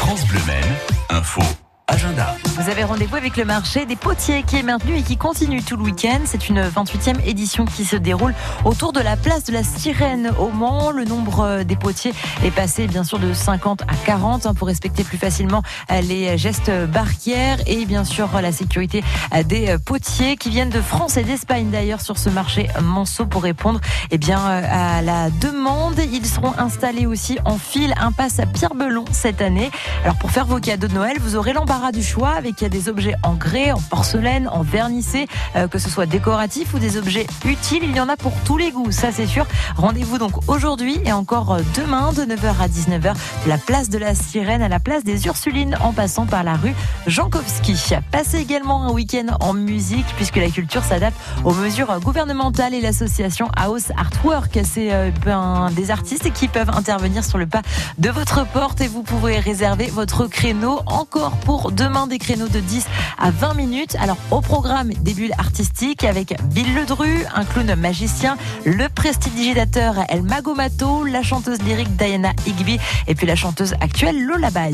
France Bleu Maine, info, Vous avez rendez-vous avec le marché des potiers qui est maintenu et qui continue tout le week-end. C'est une 28e édition qui se déroule autour de la place de la Sirène au Mans. Le nombre euh, des potiers est passé bien sûr de 50 à 40 hein, pour respecter plus facilement euh, les gestes barrières et bien sûr la sécurité euh, des potiers qui viennent de France et d'Espagne d'ailleurs sur ce marché Manceau pour répondre eh bien, à la demande. Ils seront installés aussi en file impasse à Pierre-Belon cette année. Alors pour faire vos cadeaux de Noël, vous aurez l'embarras du choix avec des objets en grès, en porcelaine, en vernissé, euh, que ce soit décoratif ou des objets utiles. Il y en a pour tous les goûts, ça c'est sûr. Rendez-vous donc aujourd'hui et encore euh, demain de 9h à 19h de la place de la Sirène à la place des Ursulines en passant par la rue Jankowski. Passez également un week-end en musique puisque la culture s'adapte aux mesures gouvernementales et l'association House Artwork. C'est euh, ben, des artistes qui peuvent intervenir sur le pas de votre porte et vous pourrez réserver votre créneau encore pour demain des créneaux de 10 à 20 minutes. Alors au programme des bulles artistiques avec Bill Ledru, un clown magicien, le prestidigitateur El Magomato, la chanteuse lyrique Diana Higby et puis la chanteuse actuelle Lola Bay.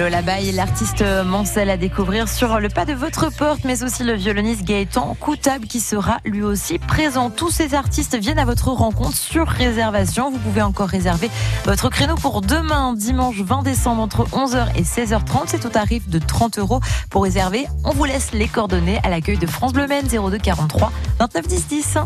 Lola l'artiste Mancel à découvrir sur le pas de votre porte, mais aussi le violoniste Gaëtan Coutable qui sera lui aussi présent. Tous ces artistes viennent à votre rencontre sur réservation. Vous pouvez encore réserver votre créneau pour demain, dimanche 20 décembre, entre 11h et 16h30. C'est au tarif de 30 euros. Pour réserver, on vous laisse les coordonnées à l'accueil de France Bleu 02 43 29 10 10.